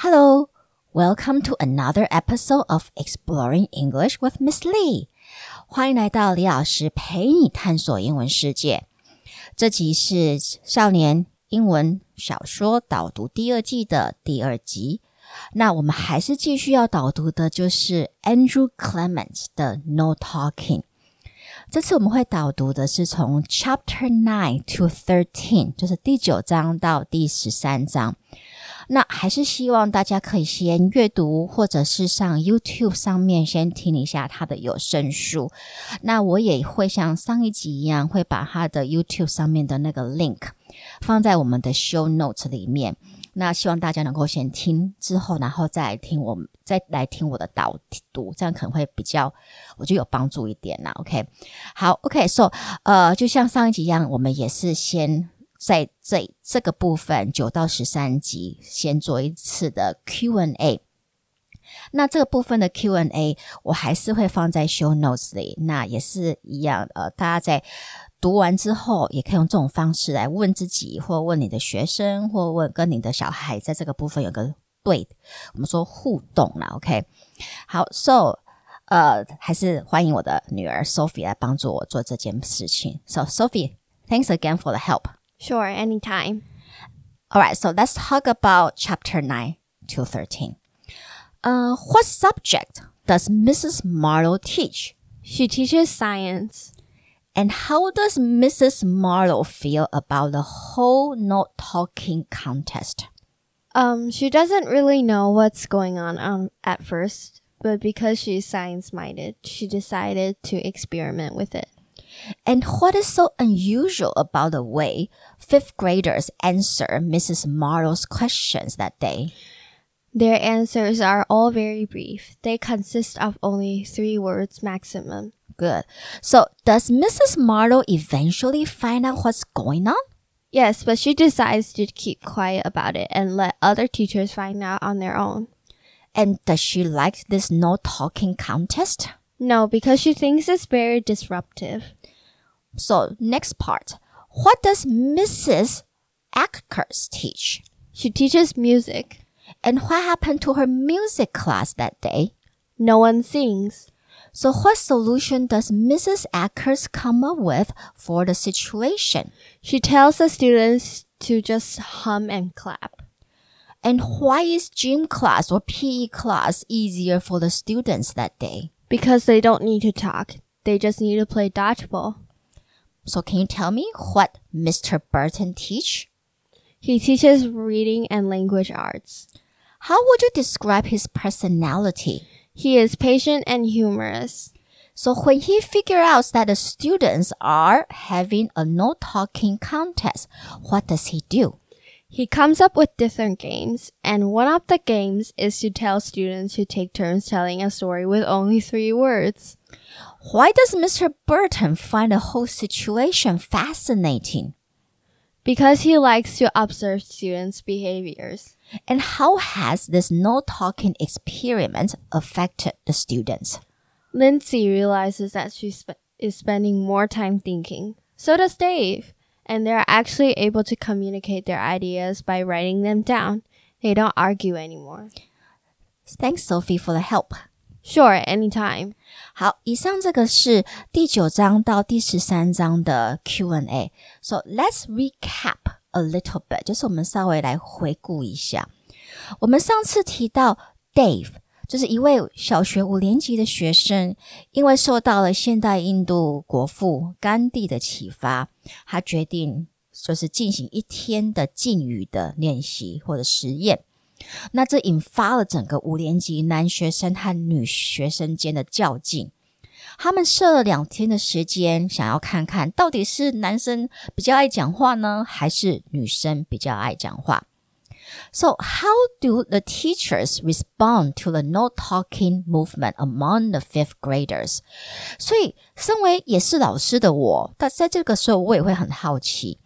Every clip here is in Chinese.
Hello, welcome to another episode of Exploring English with Miss Lee. 欢迎来到李老师陪你探索英文世界。这集是少年英文小说导读第二季的第二集。那我们还是继续要导读的，就是 Andrew Clements 的 No Talking。这次我们会导读的是从 Chapter Nine to Thirteen，就是第九章到第十三章。那还是希望大家可以先阅读，或者是上 YouTube 上面先听一下他的有声书。那我也会像上一集一样，会把他的 YouTube 上面的那个 link 放在我们的 Show Notes 里面。那希望大家能够先听之后，然后再来听我再来听我的导读，这样可能会比较我觉得有帮助一点啦。OK，好，OK，So，呃，就像上一集一样，我们也是先在这这个部分九到十三集先做一次的 Q&A。那这个部分的 Q&A 我还是会放在 Show Notes 里，那也是一样，呃，大家在。读完之后，也可以用这种方式来问自己，或问你的学生，或问跟你的小孩，在这个部分有个对，我们说互动啦，OK？好，So，呃，还是欢迎我的女儿 Sophie 来帮助我做这件事情。So Sophie，thanks again for the help. Sure, anytime. All right, so let's talk about chapter nine to thirteen. Uh, what subject does Mrs. Marlowe teach? She teaches science. And how does Mrs. Marlowe feel about the whole not talking contest? Um, she doesn't really know what's going on um, at first, but because she's science minded, she decided to experiment with it. And what is so unusual about the way fifth graders answer Mrs. Marlowe's questions that day? Their answers are all very brief. They consist of only three words maximum. Good. So, does Mrs. Marlowe eventually find out what's going on? Yes, but she decides to keep quiet about it and let other teachers find out on their own. And does she like this no talking contest? No, because she thinks it's very disruptive. So, next part. What does Mrs. Ackers teach? She teaches music. And what happened to her music class that day? No one sings. So what solution does Mrs. Ackers come up with for the situation? She tells the students to just hum and clap. And why is gym class or PE class easier for the students that day? Because they don't need to talk. They just need to play dodgeball. So can you tell me what Mr. Burton teach? He teaches reading and language arts. How would you describe his personality? He is patient and humorous. So when he figures out that the students are having a no talking contest, what does he do? He comes up with different games, and one of the games is to tell students to take turns telling a story with only three words. Why does Mr. Burton find the whole situation fascinating? Because he likes to observe students' behaviors. And how has this no talking experiment affected the students? Lindsay realizes that she sp- is spending more time thinking. So does Dave And they're actually able to communicate their ideas by writing them down. They don't argue anymore. Thanks, Sophie, for the help. Sure, anytime. 好，以上这个是第九章到第十三章的 Q&A。So let's recap a little bit，就是我们稍微来回顾一下。我们上次提到 Dave， 就是一位小学五年级的学生，因为受到了现代印度国父甘地的启发，他决定就是进行一天的禁语的练习或者实验。那这引发了整个五年级男学生和女学生间的较劲。他们设了两天的时间，想要看看到底是男生比较爱讲话呢，还是女生比较爱讲话。So how do the teachers respond to the no talking movement among the fifth graders？所以，身为也是老师的我，但在这个时候，我也会很好奇。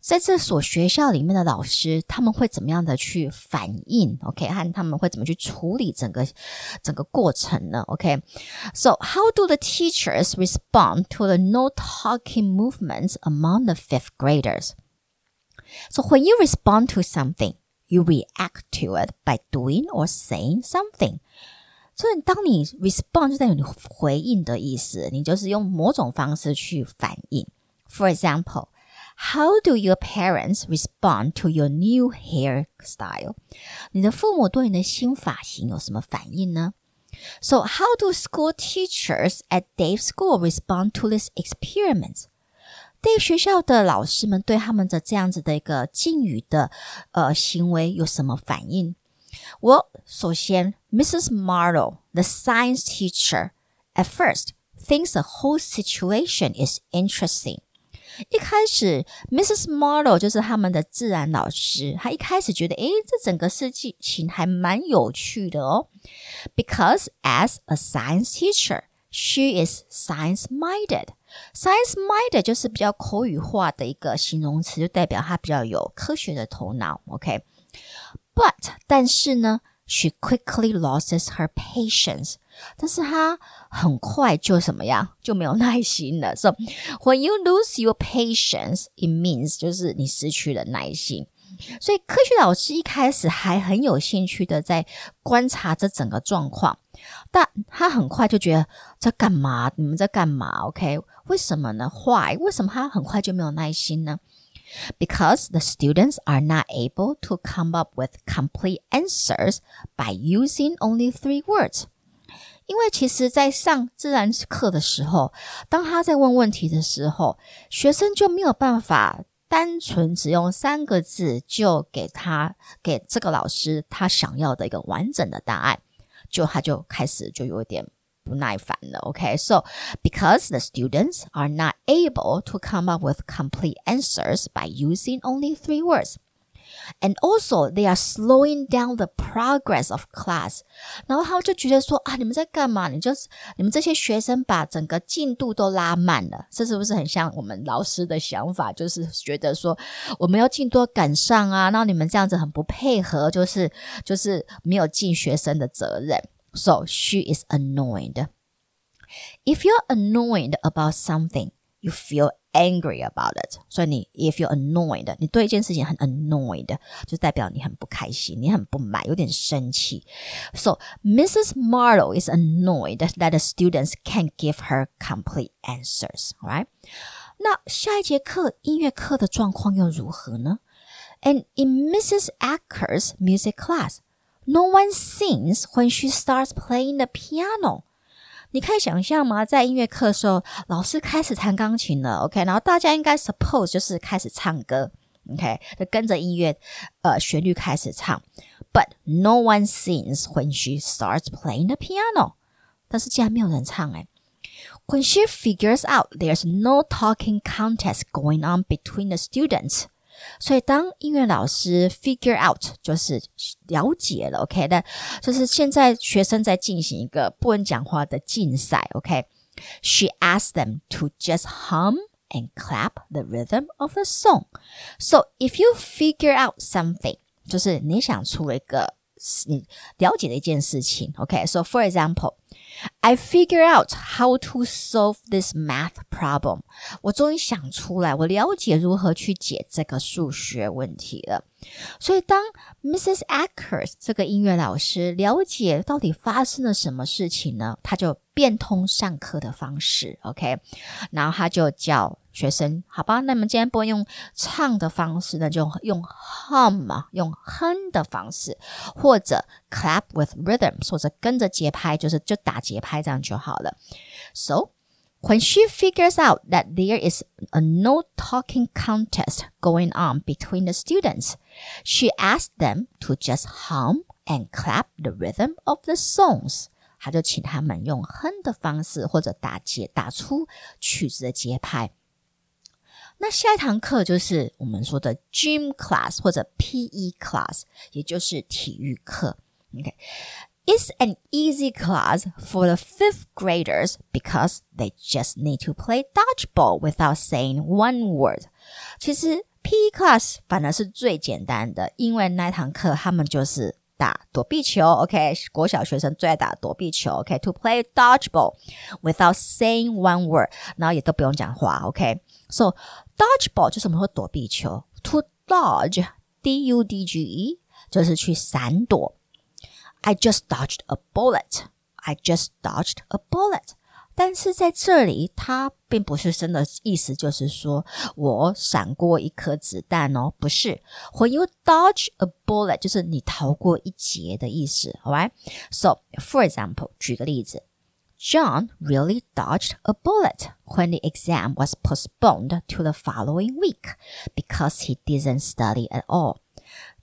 在这所学校里面的老师，他们会怎么样的去反应？OK，和他们会怎么去处理整个整个过程呢？OK，so、okay? how do the teachers respond to the no talking movements among the fifth graders? So when you respond to something, you react to it by doing or saying something。所以，当你 respond 就代表你回应的意思，你就是用某种方式去反应。For example, how do your parents respond to your new hairstyle？你的父母对你的新发型有什么反应呢？So, how do school teachers at Dave's school respond to this experiment? 那学校的老师们对他们的这样子的一个敬语的呃行为有什么反应？我首先，Mrs. Marlow，the science teacher, at first thinks the whole situation is interesting. 一开始，Mrs. Marlow 就是他们的自然老师，她一开始觉得，诶，这整个事情还蛮有趣的哦。Because as a science teacher, she is science-minded. Science-minded 就是比较口语化的一个形容词，就代表他比较有科学的头脑。OK。But 但是呢，she quickly loses her patience。但是她很快就什么样，就没有耐心了。So when you lose your patience, it means 就是你失去了耐心。所以科学老师一开始还很有兴趣的在观察这整个状况，但他很快就觉得在干嘛？你们在干嘛？OK？为什么呢？Why？为什么他很快就没有耐心呢？Because the students are not able to come up with complete answers by using only three words. 因为其实，在上自然课的时候，当他在问问题的时候，学生就没有办法单纯只用三个字就给他给这个老师他想要的一个完整的答案，就他就开始就有点。不耐烦了，OK？So、okay? because the students are not able to come up with complete answers by using only three words, And also they are slowing down the progress of class。然后他们就觉得说啊，你们在干嘛？你就是你们这些学生把整个进度都拉慢了，这是不是很像我们老师的想法？就是觉得说我们要进度赶上啊，那你们这样子很不配合，就是就是没有尽学生的责任。So she is annoyed. If you're annoyed about something, you feel angry about it. 所以你 if you're annoyed，你对一件事情很 annoyed，就代表你很不开心，你很不满，有点生气。So Mrs. Marlowe is annoyed that the students can't give her complete answers. Right? 那下一节课音乐课的状况又如何呢？And in Mrs. Acker's music class. No one sings when she starts playing the piano。 你可以想象吗？在音乐课的时候，老师开始弹钢琴了，OK，然后大家应该 suppose 就是开始唱歌，OK，就跟着音乐，呃，旋律开始唱。But no one sings when she starts playing the piano。但是竟然没有人唱诶。When she figures out there's no talking contest going on between the students。所以，当音乐老师 figure out 就是了解了，OK 的，就是现在学生在进行一个不能讲话的竞赛，OK，she asked them to just hum and clap the rhythm of the song. So if you figure out something，就是你想出了一个你了解的一件事情，OK，so for example。 I figure out how to solve this math problem。我终于想出来，我了解如何去解这个数学问题了。所以，当 Mrs. Ackers 这个音乐老师了解到底发生了什么事情呢？他就变通上课的方式，OK，然后他就叫学生，好吧，那么今天不用唱的方式呢，就用 hum 嘛，用哼的方式，或者 clap with rhythm，或者跟着节拍，就是就打节拍这样就好了。So when she figures out that there is a no talking contest going on between the students, she asks them to just hum and clap the rhythm of the songs. 他就请他们用哼的方式，或者打节打出曲子的节拍。 那下一堂课就是我们说的 gym class 或者 PE class，也就是体育课。OK，it's an easy class for the fifth graders because they just need to play dodgeball without saying one word。其实 PE class 反而是最简单的，因为那堂课他们就是。打躲避球，OK，国小学生最爱打躲避球，OK，to、okay? play dodgeball without saying one word，然后也都不用讲话，OK，so、okay? dodgeball 就是我们说躲避球，to dodge，D U D G E。 就是去闪躲。I just dodged a bullet. I just dodged a bullet. 但是在这里，它并不是真的意思，就是说我闪过一颗子弹哦，不是。When you dodge a bullet，就是你逃过一劫的意思。Alright? So, for example，举个例子 ，John really dodged a bullet when the exam was postponed to the following week because he didn't study at all.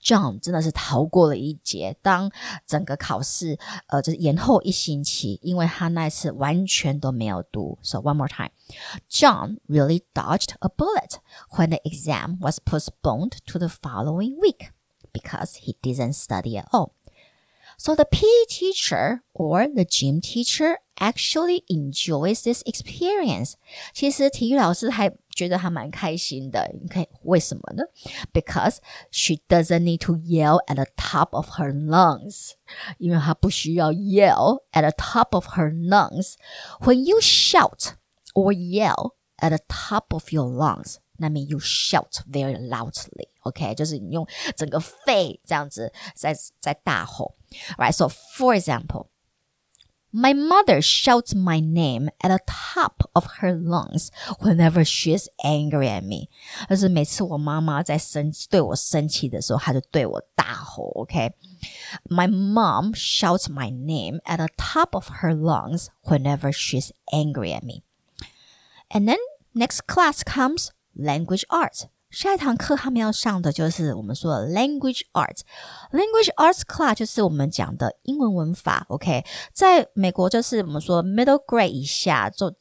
John 真的是逃过了一劫。当整个考试呃就是延后一星期，因为他那次完全都没有读。So one more time, John really dodged a bullet when the exam was postponed to the following week because he didn't study at all. So the PE teacher or the gym teacher actually enjoys this experience. 其实体育老师还觉得还蛮开心的。你看为什么呢？Because she doesn't need to yell at the top of her lungs. 因为她不需要 yell at the top of her lungs. When you shout or yell at the top of your lungs, that means you shout very loudly. OK，就是你用整个肺这样子在在大吼。Right, so for example. My mother shouts my name at the top of her lungs whenever she's angry at me. 就是每次我妈妈在生气对我生气的时候，她就对我大吼。OK, my mom shouts my name at the top of her lungs whenever she's angry at me. And then next class comes language arts. 下一堂课他们要上的就是我们说的 language arts。language arts class 就是我们讲的英文文法。OK，在美国就是我们说 middle grade 以下，就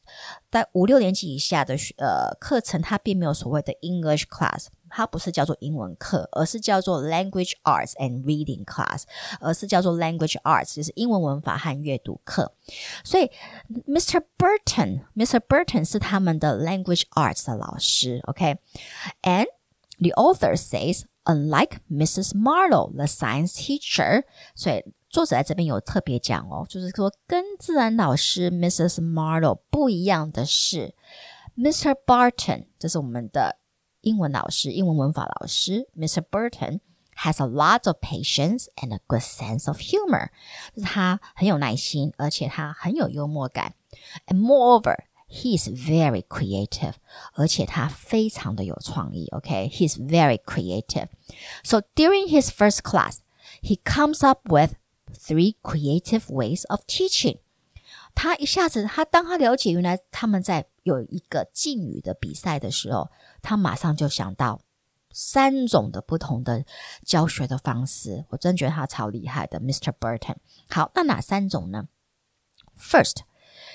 在五六年级以下的呃课程，它并没有所谓的 English class。它不是叫做英文课，而是叫做 Language Arts and Reading Class，而是叫做 Language Arts，就是英文文法和阅读课。所以，Mr. Burton，Mr. Burton 是他们的 Language Arts 的老师，OK？And the author says，unlike Mrs. Marlowe，the science teacher，所以作者在这边有特别讲哦，就是说跟自然老师 Mrs. Marlowe 不一样的是，Mr. Barton，这是我们的。 英文老师，英文文法老师，Mr. Burton has a lot of patience and a good sense of humor。就是他很有耐心，而且他很有幽默感。And moreover, he is very creative。而且他非常的有创意。OK, he is very creative. So during his first class, he comes up with three creative ways of teaching。 他一下子，他当他了解原来他们在有一个敬语的比赛的时候，他马上就想到三种的不同的教学的方式。我真觉得他超厉害的，Mr. Burton。好，那哪三种呢？First,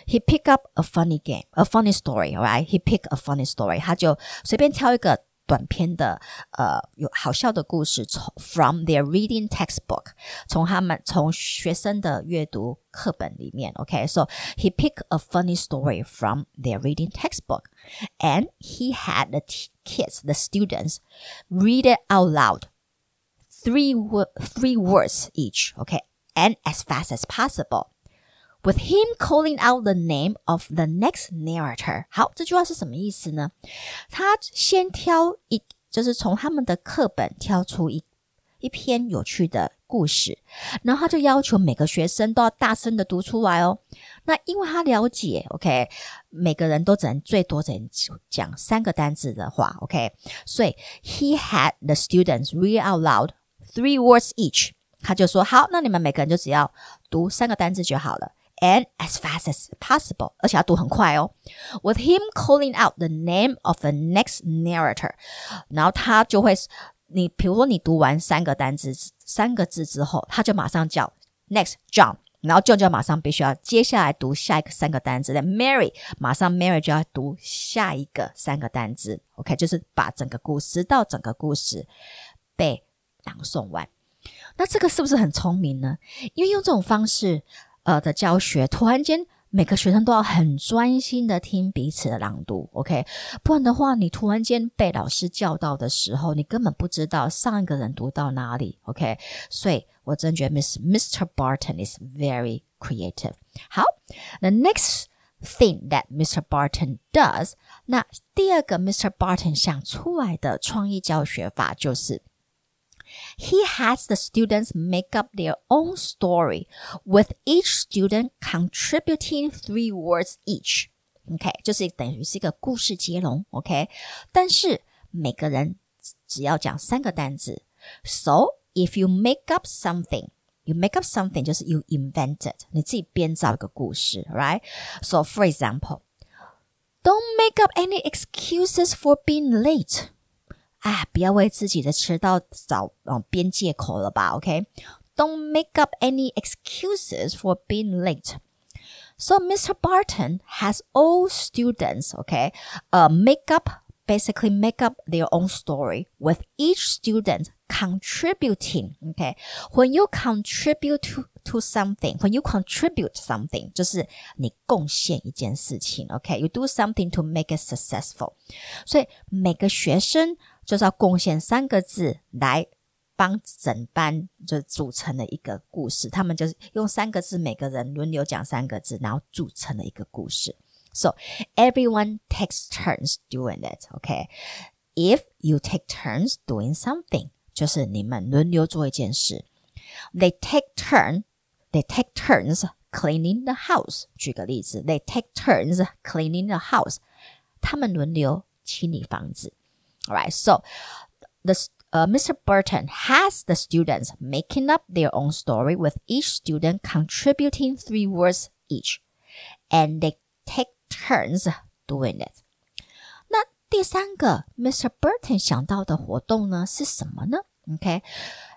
he pick up a funny game, a funny story. Alright, he pick a funny story. 他就随便挑一个。短篇的呃有好笑的故事，从 from their reading textbook，从他们从学生的阅读课本里面，OK，so、okay? he picked a funny story from their reading textbook, and he had the kids, the students, read it out loud, three three words each, OK, and as fast as possible. With him calling out the name of the next narrator，好，这句话是什么意思呢？他先挑一，就是从他们的课本挑出一一篇有趣的故事，然后他就要求每个学生都要大声的读出来哦。那因为他了解，OK，每个人都只能最多只能讲三个单字的话，OK，所以 he had the students read out loud three words each。他就说好，那你们每个人就只要读三个单字就好了。And as fast as possible，而且要读很快哦。With him calling out the name of the next narrator，然后他就会，你比如说你读完三个单词、三个字之后，他就马上叫 next John，然后 John 就马上必须要接下来读下一个三个单词。那 Mary 马上 Mary 就要读下一个三个单词。OK，就是把整个故事到整个故事被朗诵完。那这个是不是很聪明呢？因为用这种方式。呃的教学，突然间每个学生都要很专心的听彼此的朗读，OK？不然的话，你突然间被老师叫到的时候，你根本不知道上一个人读到哪里，OK？所以我真觉得 Miss Mr. Barton is very creative。好，The next thing that Mr. Barton does，那第二个 Mr. Barton 想出来的创意教学法就是 He has the students make up their own story, with each student contributing three words each. OK，就是等于是一个故事接龙。OK，但是每个人只要讲三个单字。So if you make up something, you make up something 就是 you invented，你自己编造一个故事，right? So for example, don't make up any excuses for being late. 啊，不要为自己的迟到找嗯编借口了吧？OK，don't make up any excuses for being late. So Mr. Barton has all students, okay, uh, make up basically make up their own story with each student contributing. Okay, when you contribute to to something, when you contribute something, 就是你贡献一件事情。Okay, you do something to make it successful. 所以每个学生 就是要贡献三个字来。帮整班就组成了一个故事，他们就是用三个字，每个人轮流讲三个字，然后组成了一个故事。So everyone takes turns doing it. Okay, if you take turns doing something，就是你们轮流做一件事。They take turn, they take turns cleaning the house。举个例子，They take turns cleaning the house。他们轮流清理房子。Alright, so the uh, Mr. Burton has the students making up their own story with each student contributing three words each, and they take turns doing it. 那第三个 Mr. Burton 想到的活动呢是什么呢？Okay,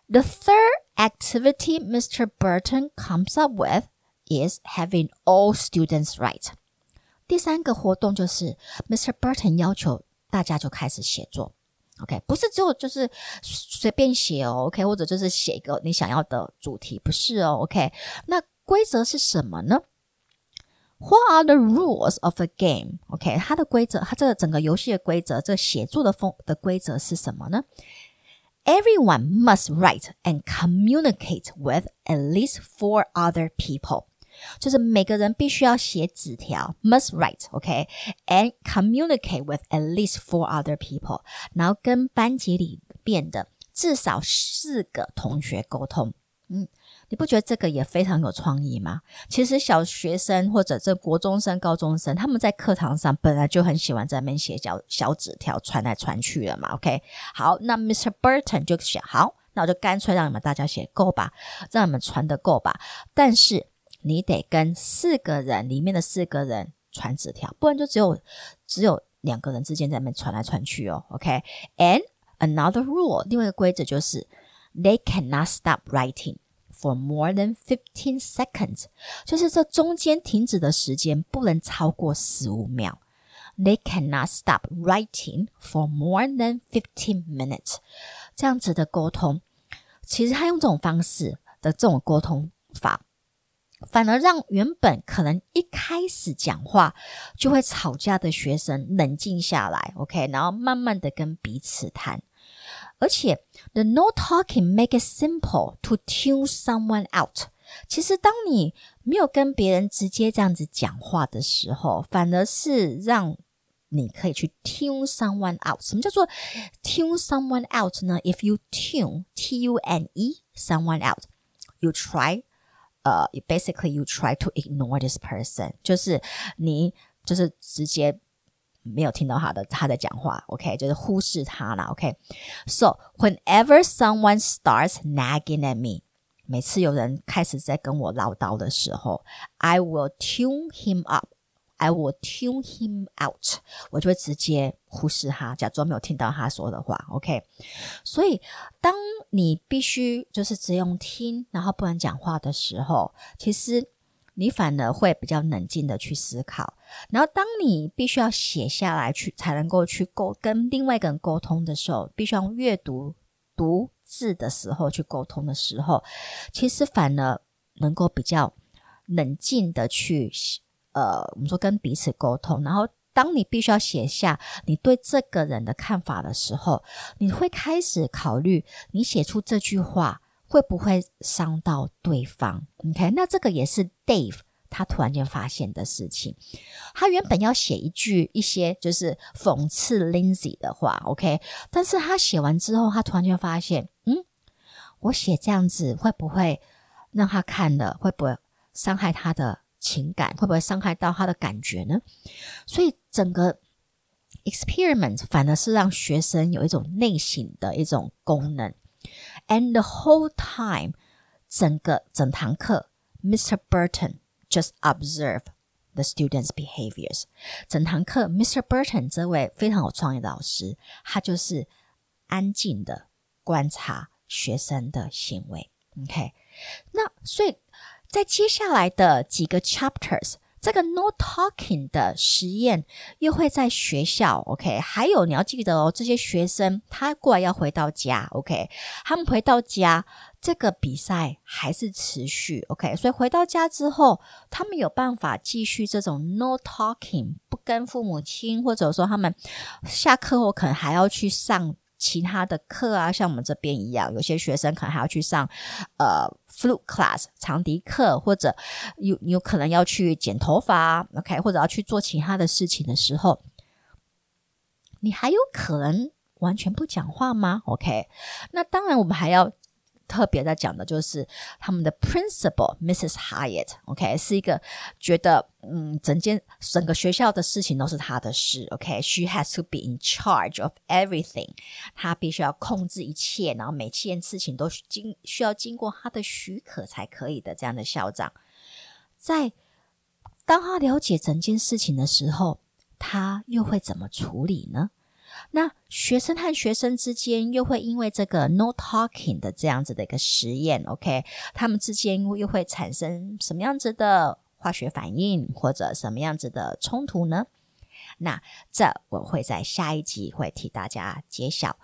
the third activity Mr. Burton comes up with is having all students write. 第三个活动就是 Mr. Burton 要求 大家就开始写作。OK，不是只有就是随便写哦，OK，或者就是写一个你想要的主题，不是哦，OK。那规则是什么呢？What are the rules of a game？OK，它的规则，它这个整个游戏的规则，这个写作的风的规则是什么呢？Everyone must write and communicate with at least four other people. 就是每个人必须要写纸条，must write，OK，and communicate with at least four other people，然后跟班级里边的至少四个同学沟通。嗯，你不觉得这个也非常有创意吗？其实小学生或者这国中生、高中生，他们在课堂上本来就很喜欢在那边写小小纸条传来传去的嘛。OK，好，那 Mr. Burton 就写好，那我就干脆让你们大家写够吧，让你们传得够吧，但是。你得跟四个人里面的四个人传纸条，不然就只有只有两个人之间在那边传来传去哦。OK，and another rule，另外一个规则就是 they cannot stop writing for more than fifteen seconds，就是这中间停止的时间不能超过十五秒。They cannot stop writing for more than fifteen minutes。这样子的沟通，其实他用这种方式的这种沟通法。反而让原本可能一开始讲话就会吵架的学生冷静下来，OK，然后慢慢的跟彼此谈。而且，the no talking make it simple to tune someone out。其实，当你没有跟别人直接这样子讲话的时候，反而是让你可以去 tune someone out。什么叫做 tune someone out 呢？If you tune T-U-N-E someone out，you try。呃、uh,，basically you try to ignore this person，就是你就是直接没有听到他的他在讲话，OK，就是忽视他了，OK。So whenever someone starts nagging at me，每次有人开始在跟我唠叨的时候，I will tune him up。 I will tune him out，我就会直接忽视他，假装没有听到他说的话。OK，所以当你必须就是只用听，然后不能讲话的时候，其实你反而会比较冷静的去思考。然后当你必须要写下来去才能够去沟跟另外一个人沟通的时候，必须要阅读读字的时候去沟通的时候，其实反而能够比较冷静的去。呃，我们说跟彼此沟通，然后当你必须要写下你对这个人的看法的时候，你会开始考虑，你写出这句话会不会伤到对方？OK，那这个也是 Dave 他突然间发现的事情。他原本要写一句一些就是讽刺 Lindsay 的话，OK，但是他写完之后，他突然间发现，嗯，我写这样子会不会让他看了会不会伤害他的情感？会不会伤害到他的感觉呢？所以整个 experiment 反而是让学生有一种内省的一种功能。And the whole time，整个整堂课，Mr. Burton just observe the students' behaviors。整堂课，Mr. Burton 这位非常有创意的老师，他就是安静的观察学生的行为。OK，那所以在接下来的几个 chapters。这个 no talking 的实验又会在学校，OK？还有你要记得哦，这些学生他过来要回到家，OK？他们回到家，这个比赛还是持续，OK？所以回到家之后，他们有办法继续这种 no talking，不跟父母亲，或者说他们下课后可能还要去上。其他的课啊，像我们这边一样，有些学生可能还要去上呃 flute class 长笛课，或者有有可能要去剪头发，OK，或者要去做其他的事情的时候，你还有可能完全不讲话吗？OK，那当然我们还要。特别在讲的就是他们的 principal Mrs. Hyatt，OK，是一个觉得嗯，整间整个学校的事情都是他的事，OK，she has to be in charge of everything，他必须要控制一切，然后每件事情都经需要经过他的许可才可以的这样的校长，在当他了解整件事情的时候，他又会怎么处理呢？那学生和学生之间又会因为这个 no talking 的这样子的一个实验，OK，他们之间又会产生什么样子的化学反应或者什么样子的冲突呢？那这我会在下一集会替大家揭晓。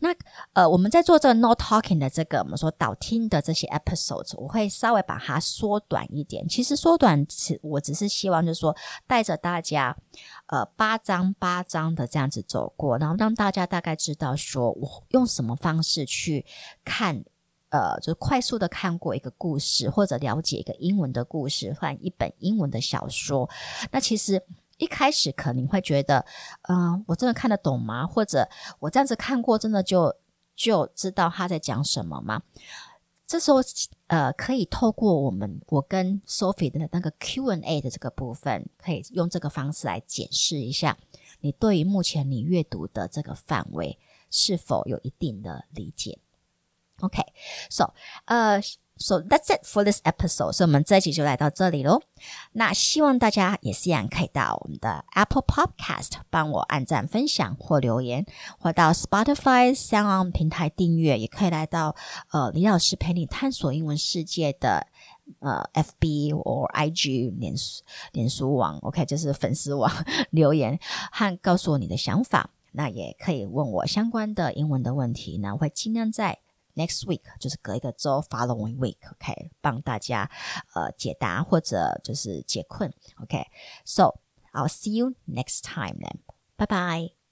那呃，我们在做这个 no talking 的这个我们说导听的这些 episodes，我会稍微把它缩短一点。其实缩短，我只是希望就是说带着大家呃八章八章的这样子走过，然后让大家大概知道说我用什么方式去看呃，就是快速的看过一个故事，或者了解一个英文的故事，或一本英文的小说。那其实。一开始可能会觉得，嗯、我真的看得懂吗？或者我这样子看过，真的就就知道他在讲什么吗？这时候，呃，可以透过我们我跟 Sophie 的那个 Q&A 的这个部分，可以用这个方式来解释一下，你对于目前你阅读的这个范围是否有一定的理解？OK，so，、呃。So that's it for this episode. 所以我们这一集就来到这里喽。那希望大家也是一样，可以到我们的 Apple Podcast 帮我按赞、分享或留言，或到 Spotify、SoundOn 平台订阅，也可以来到呃李老师陪你探索英文世界的呃 FB 或 IG 脸书脸书网，OK，就是粉丝网留言和告诉我你的想法。那也可以问我相关的英文的问题，那我会尽量在。Next week 就是隔一个周，following week，OK，帮大家呃解答或者就是解困，OK，So I'll see you next time then，拜拜。